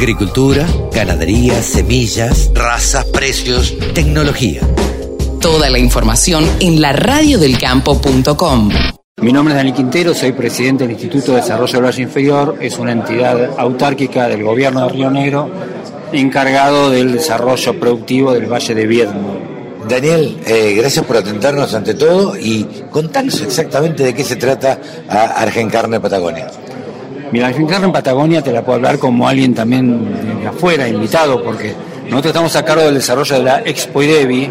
Agricultura, ganadería, semillas, razas, precios, tecnología. Toda la información en la laradiodelcampo.com. Mi nombre es Dani Quintero, soy presidente del Instituto de Desarrollo del Valle Inferior, es una entidad autárquica del gobierno de Río Negro encargado del desarrollo productivo del Valle de Viedma. Daniel, eh, gracias por atendernos ante todo y contanos exactamente de qué se trata a Argencarne Patagonia. Mira, Argencarne en Patagonia te la puedo hablar como alguien también de afuera, invitado, porque nosotros estamos a cargo del desarrollo de la Expo Idevi,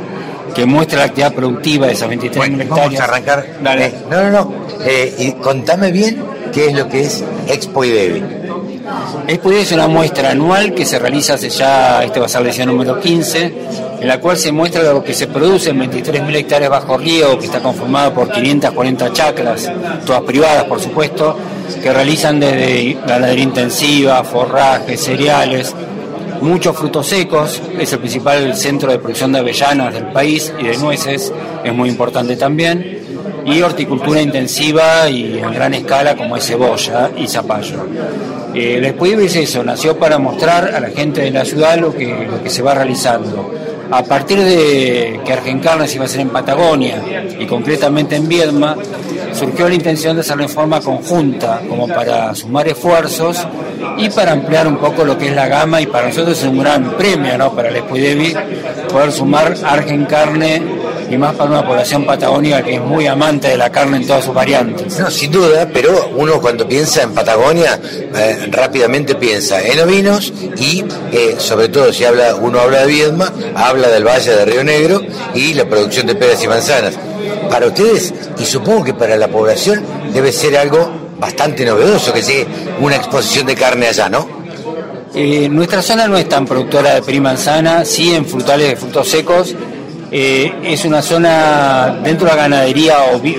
que muestra la actividad productiva de esas 23 bueno, Vamos a arrancar. Dale. Eh, no, no, no. Eh, y contame bien qué es lo que es Expo Idevi. Expo Idevi es una muestra anual que se realiza hace ya, este va a ser la edición número 15, en la cual se muestra lo que se produce en 23.000 hectáreas bajo río, que está conformado por 540 chacras, todas privadas por supuesto, que realizan desde ganadería intensiva, forraje, cereales, muchos frutos secos, es el principal centro de producción de avellanas del país y de nueces, es muy importante también, y horticultura intensiva y en gran escala como es cebolla y zapallo. Eh, después es eso, nació para mostrar a la gente de la ciudad lo que, lo que se va realizando. A partir de que Argencarne se iba a hacer en Patagonia y concretamente en Viedma, surgió la intención de hacerlo en forma conjunta, como para sumar esfuerzos y para ampliar un poco lo que es la gama y para nosotros es un gran premio ¿no? para el Espuidevi poder sumar Argen Carne y más para una población patagónica que es muy amante de la carne en todas sus variantes. No, sin duda, pero uno cuando piensa en Patagonia eh, rápidamente piensa en ovinos y eh, sobre todo si habla uno habla de Viedma, habla del Valle de Río Negro y la producción de peras y manzanas para ustedes y supongo que para la población debe ser algo bastante novedoso que llegue una exposición de carne allá, ¿no? Eh, nuestra zona no es tan productora de prima manzana, sí en frutales de frutos secos. Eh, es una zona dentro de la ganadería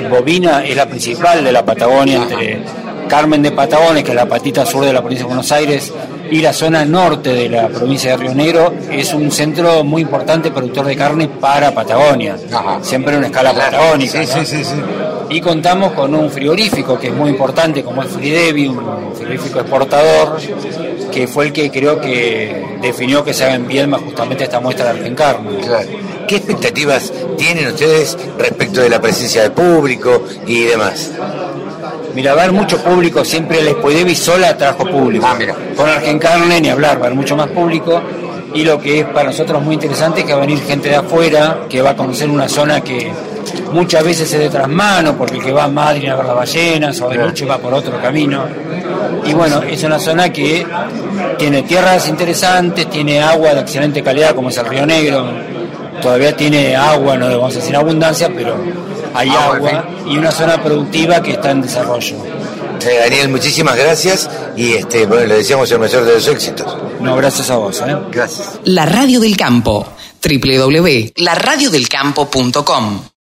bovina, es la principal de la Patagonia, entre Carmen de Patagones, que es la patita sur de la provincia de Buenos Aires, y la zona norte de la provincia de Río Negro. Es un centro muy importante productor de carne para Patagonia, siempre en una escala patagónica. Y contamos con un frigorífico que es muy importante, como el Fridevi, un frigorífico exportador, que fue el que creo que definió que se haga en Viedma justamente esta muestra de Argencarne. ¿Qué expectativas tienen ustedes respecto de la presencia de público y demás? Mira, va a haber mucho público, siempre la Expodevi sola trajo público. Ah, mira. Con Argencarne ni hablar, va a haber mucho más público. Y lo que es para nosotros muy interesante es que va a venir gente de afuera, que va a conocer una zona que muchas veces es de trasmano, porque el que va a Madrid a ver las ballenas o de noche va por otro camino. Y bueno, es una zona que tiene tierras interesantes, tiene agua de excelente calidad, como es el Río Negro. Todavía tiene agua, no vamos a decir abundancia, pero hay ah, agua y una zona productiva que está en desarrollo. Eh, Daniel, muchísimas gracias y este, bueno, le deseamos el mayor de los éxitos. No, gracias a vos. ¿eh? Gracias. La Radio del Campo, www.laradiodelcampo.com